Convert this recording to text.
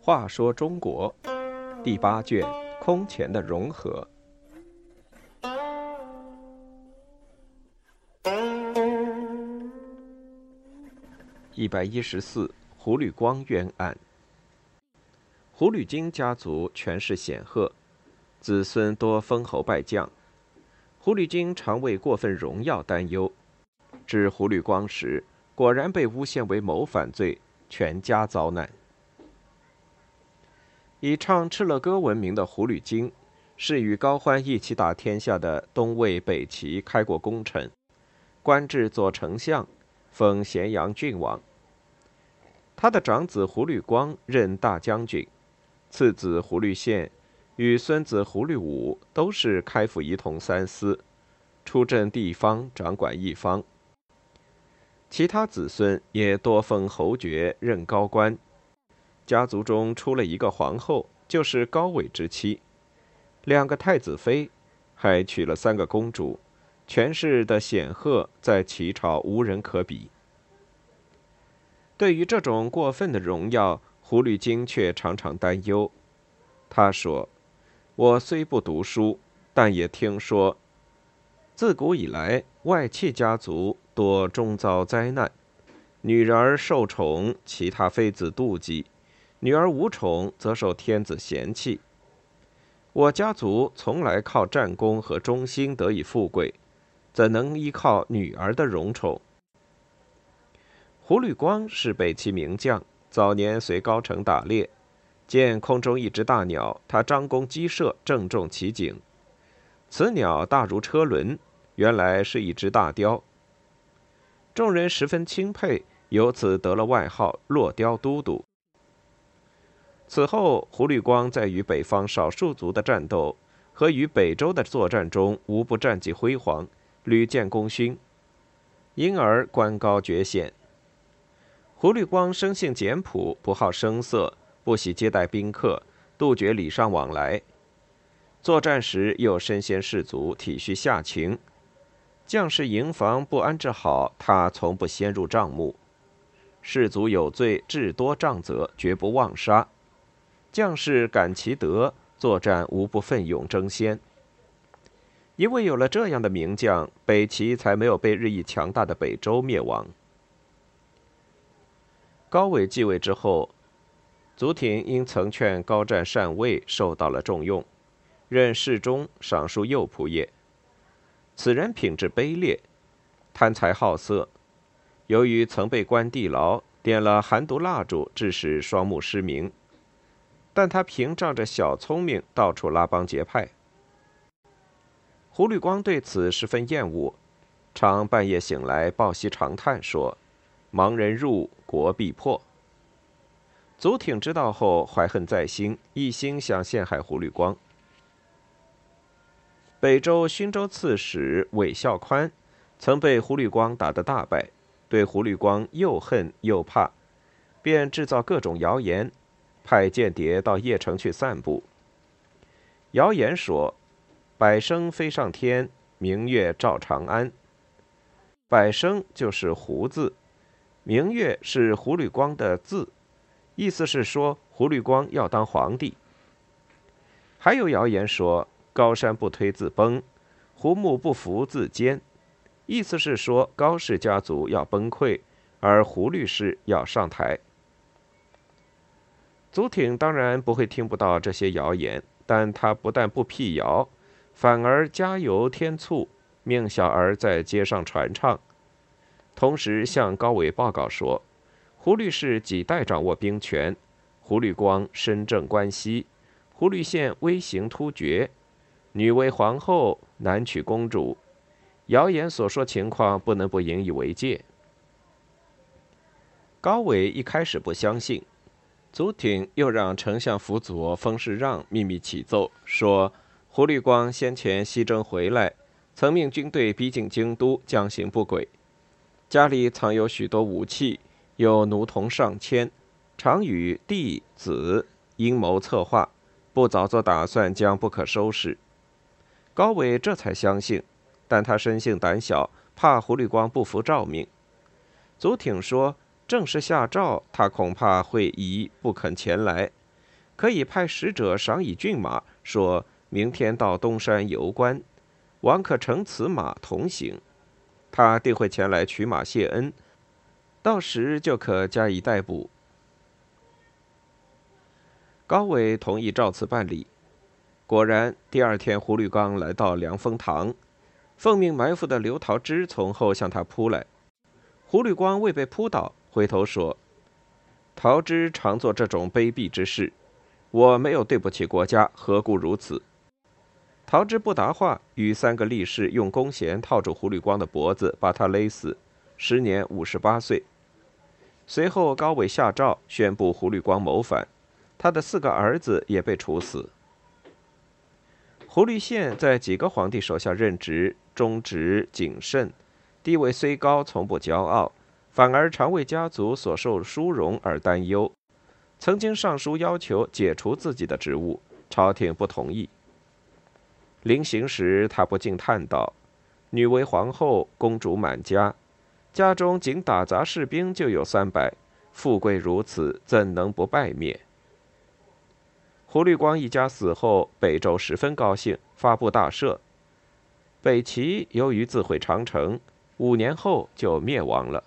话说中国第八卷空前的融合。一百一十四，胡律光冤案。胡律金家族权势显赫，子孙多封侯拜将。胡律金常为过分荣耀担忧，至胡律光时，果然被诬陷为谋反罪，全家遭难。以唱敕勒歌闻名的胡吕金，是与高欢一起打天下的东魏、北齐开国功臣，官至左丞相，封咸阳郡王。他的长子胡律光任大将军，次子胡律宪与孙子胡律武都是开府仪同三司，出镇地方，掌管一方。其他子孙也多封侯爵，任高官。家族中出了一个皇后，就是高纬之妻；两个太子妃，还娶了三个公主，权势的显赫，在齐朝无人可比。对于这种过分的荣耀，胡律精却常常担忧。他说：“我虽不读书，但也听说，自古以来，外戚家族多终遭灾难，女儿受宠，其他妃子妒忌。”女儿无宠，则受天子嫌弃。我家族从来靠战功和忠心得以富贵，怎能依靠女儿的荣宠？胡律光是北齐名将，早年随高澄打猎，见空中一只大鸟，他张弓击射，正中其颈。此鸟大如车轮，原来是一只大雕。众人十分钦佩，由此得了外号“落雕都督”。此后，胡律光在与北方少数族的战斗和与北周的作战中，无不战绩辉煌，屡建功勋，因而官高爵显。胡律光生性简朴，不好声色，不喜接待宾客，杜绝礼尚往来。作战时又身先士卒，体恤下情。将士营房不安置好，他从不先入帐目。士卒有罪，至多杖责，绝不妄杀。将士感其德，作战无不奋勇争先。因为有了这样的名将，北齐才没有被日益强大的北周灭亡。高纬继位之后，祖挺因曾劝高湛禅位，受到了重用，任侍中、尚书右仆射。此人品质卑劣，贪财好色。由于曾被关地牢，点了寒毒蜡烛，致使双目失明。但他凭仗着小聪明，到处拉帮结派。胡律光对此十分厌恶，常半夜醒来抱膝长叹，说：“盲人入，国必破。”祖挺知道后，怀恨在心，一心想陷害胡律光。北周勋州刺史韦孝宽曾被胡律光打得大败，对胡律光又恨又怕，便制造各种谣言。派间谍到邺城去散布。谣言说，百生飞上天，明月照长安。百生就是胡字，明月是胡律光的字，意思是说胡律光要当皇帝。还有谣言说，高山不推自崩，胡木不服自坚，意思是说高氏家族要崩溃，而胡律师要上台。祖挺当然不会听不到这些谣言，但他不但不辟谣，反而加油添醋，命小儿在街上传唱，同时向高纬报告说：“胡律氏几代掌握兵权，胡律光身正关西，胡律宪威行突厥，女为皇后，男娶公主。谣言所说情况不能不引以为戒。”高纬一开始不相信。祖挺又让丞相辅佐封世让秘密启奏，说胡律光先前西征回来，曾命军队逼近京都，将行不轨，家里藏有许多武器，有奴童上千，常与弟子阴谋策划，不早做打算，将不可收拾。高伟这才相信，但他生性胆小，怕胡律光不服诏命。祖挺说，正式下诏，他恐怕会疑，不肯前来。可以派使者赏以骏马，说明天到东山游观，王可乘此马同行，他定会前来取马谢恩，到时就可加以逮捕。高伟同意照此办理。果然，第二天胡律刚来到凉风堂，奉命埋伏的刘桃枝从后向他扑来，胡律光未被扑倒，回头说：“桃枝常做这种卑鄙之事。”我没有对不起国家，何故如此？桃枝不答话，与三个力士用弓弦套住胡律光的脖子，把他勒死。时年五十八岁。随后，高伟下诏宣布胡律光谋反，他的四个儿子也被处死。胡律宪在几个皇帝手下任职，忠直谨慎，地位虽高，从不骄傲，反而常为家族所受殊荣而担忧。曾经上书要求解除自己的职务，朝廷不同意。临行时，他不禁叹道：“女为皇后，公主满家，家中仅打杂士兵就有三百，富贵如此，怎能不败灭？”胡律光一家死后，北周十分高兴，发布大赦。北齐由于自毁长城，五年后就灭亡了。